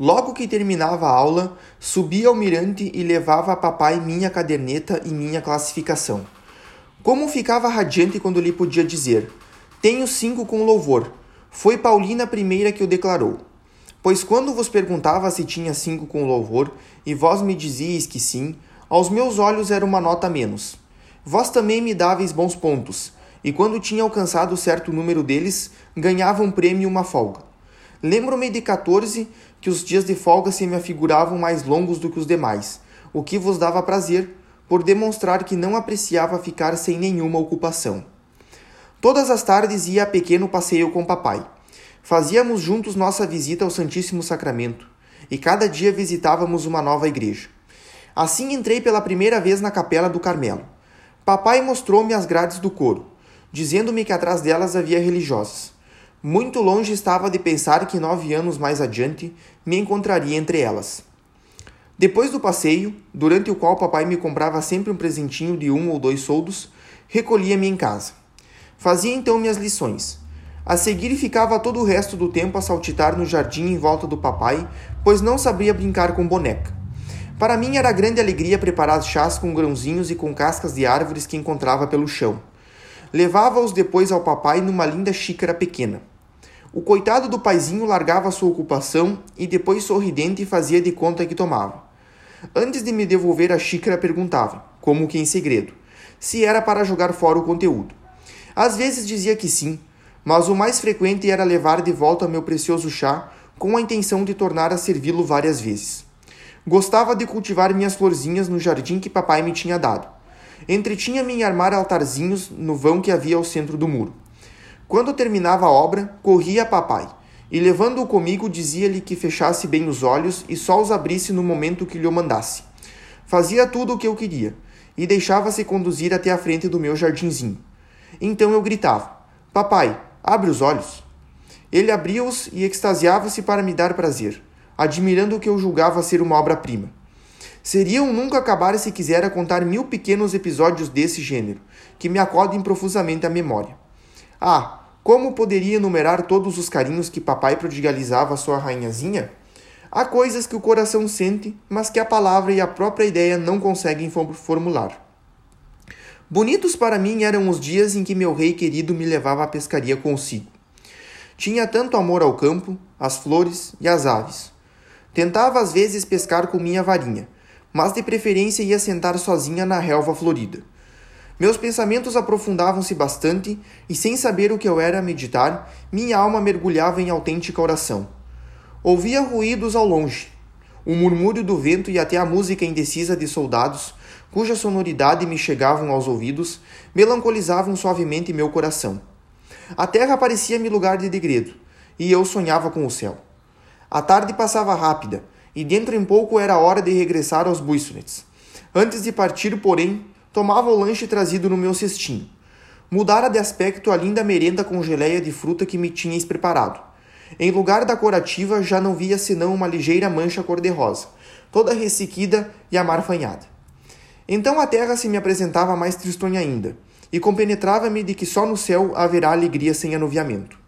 Logo que terminava a aula, subia ao mirante e levava a papai minha caderneta e minha classificação. Como ficava radiante quando lhe podia dizer: Tenho cinco com louvor. Foi Paulina a primeira que o declarou. Pois quando vos perguntava se tinha cinco com louvor, e vós me dizíeis que sim, aos meus olhos era uma nota menos. Vós também me dáveis bons pontos, e quando tinha alcançado certo número deles, ganhava um prêmio e uma folga. Lembro-me de 14 que os dias de folga se me afiguravam mais longos do que os demais, o que vos dava prazer, por demonstrar que não apreciava ficar sem nenhuma ocupação. Todas as tardes ia a pequeno passeio com papai. Fazíamos juntos nossa visita ao Santíssimo Sacramento, e cada dia visitávamos uma nova igreja. Assim entrei pela primeira vez na capela do Carmelo. Papai mostrou-me as grades do coro, dizendo-me que atrás delas havia religiosas. Muito longe estava de pensar que nove anos mais adiante me encontraria entre elas. Depois do passeio, durante o qual papai me comprava sempre um presentinho de um ou dois soldos, recolhia-me em casa. Fazia então minhas lições. A seguir ficava todo o resto do tempo a saltitar no jardim em volta do papai, pois não sabia brincar com boneca. Para mim era grande alegria preparar chás com grãozinhos e com cascas de árvores que encontrava pelo chão. Levava-os depois ao papai numa linda xícara pequena. O coitado do paizinho largava sua ocupação e depois sorridente fazia de conta que tomava. Antes de me devolver a xícara perguntava, como que em segredo, se era para jogar fora o conteúdo. Às vezes dizia que sim, mas o mais frequente era levar de volta meu precioso chá com a intenção de tornar a servi-lo várias vezes. Gostava de cultivar minhas florzinhas no jardim que papai me tinha dado. Entretinha-me em armar altarzinhos no vão que havia ao centro do muro. Quando terminava a obra, corria a papai, e levando-o comigo, dizia-lhe que fechasse bem os olhos e só os abrisse no momento que lhe mandasse. Fazia tudo o que eu queria, e deixava-se conduzir até a frente do meu jardinzinho. Então eu gritava: Papai, abre os olhos. Ele abria-os e extasiava-se para me dar prazer, admirando o que eu julgava ser uma obra-prima. Seriam nunca acabar se quisera contar mil pequenos episódios desse gênero, que me acodem profusamente à memória. Ah, como poderia enumerar todos os carinhos que papai prodigalizava à sua rainhazinha? Há coisas que o coração sente, mas que a palavra e a própria ideia não conseguem formular. Bonitos para mim eram os dias em que meu rei querido me levava à pescaria consigo. Tinha tanto amor ao campo, às flores e às aves. Tentava às vezes pescar com minha varinha, mas de preferência ia sentar sozinha na relva florida. Meus pensamentos aprofundavam-se bastante e, sem saber o que eu era meditar, minha alma mergulhava em autêntica oração. Ouvia ruídos ao longe, o murmúrio do vento e até a música indecisa de soldados, cuja sonoridade me chegavam aos ouvidos, melancolizavam suavemente meu coração. A terra parecia-me lugar de degredo, e eu sonhava com o céu. A tarde passava rápida, e dentro em pouco era hora de regressar aos Buissonets. Antes de partir, porém, tomava o lanche trazido no meu cestinho. Mudara de aspecto a linda merenda com geleia de fruta que me tinhas preparado. Em lugar da corativa já não via senão uma ligeira mancha cor-de-rosa, toda ressequida e amarfanhada. Então a terra se me apresentava mais tristonha ainda, e compenetrava-me de que só no céu haverá alegria sem anuviamento.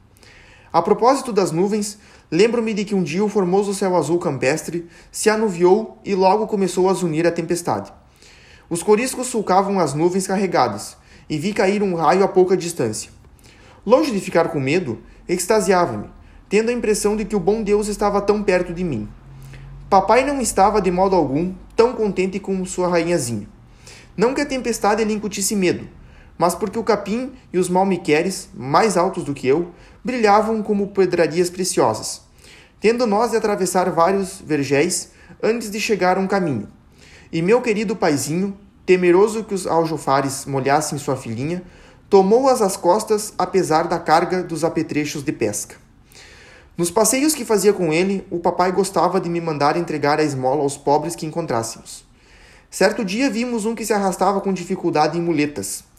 A propósito das nuvens, lembro-me de que um dia o formoso céu azul campestre se anuviou e logo começou a zunir a tempestade. Os coriscos sulcavam as nuvens carregadas, e vi cair um raio a pouca distância. Longe de ficar com medo, extasiava-me, tendo a impressão de que o bom Deus estava tão perto de mim. Papai não estava, de modo algum, tão contente com sua rainhazinha. Não que a tempestade lhe incutisse medo, mas porque o capim e os malmiqueres, mais altos do que eu, brilhavam como pedrarias preciosas. Tendo nós de atravessar vários vergéis antes de chegar a um caminho, e meu querido paizinho, temeroso que os aljofares molhassem sua filhinha, tomou-as às costas apesar da carga dos apetrechos de pesca. Nos passeios que fazia com ele, o papai gostava de me mandar entregar a esmola aos pobres que encontrássemos. Certo dia vimos um que se arrastava com dificuldade em muletas.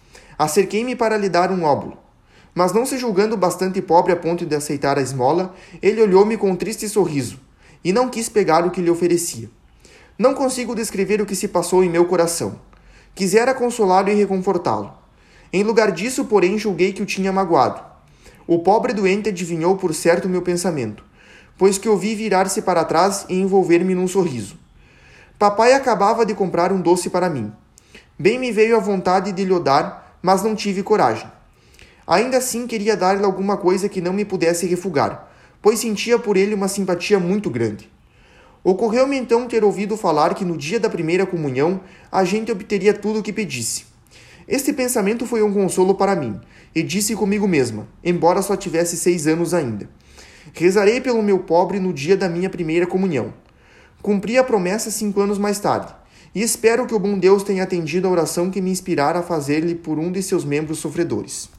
Acerquei-me para lhe dar um óbulo. Mas não se julgando bastante pobre a ponto de aceitar a esmola, ele olhou-me com um triste sorriso e não quis pegar o que lhe oferecia. Não consigo descrever o que se passou em meu coração. Quisera consolá-lo e reconfortá-lo. Em lugar disso, porém, julguei que o tinha magoado. O pobre doente adivinhou por certo meu pensamento, pois que o vi virar-se para trás e envolver-me num sorriso. Papai acabava de comprar um doce para mim. Bem me veio a vontade de lhe dar, mas não tive coragem. Ainda assim queria dar-lhe alguma coisa que não me pudesse refugar, pois sentia por ele uma simpatia muito grande. Ocorreu-me então ter ouvido falar que no dia da primeira comunhão a gente obteria tudo o que pedisse. Este pensamento foi um consolo para mim, e disse comigo mesma, embora só tivesse seis anos ainda: Rezarei pelo meu pobre no dia da minha primeira comunhão. Cumpri a promessa cinco anos mais tarde, e espero que o bom Deus tenha atendido a oração que me inspirara a fazer-lhe por um de seus membros sofredores.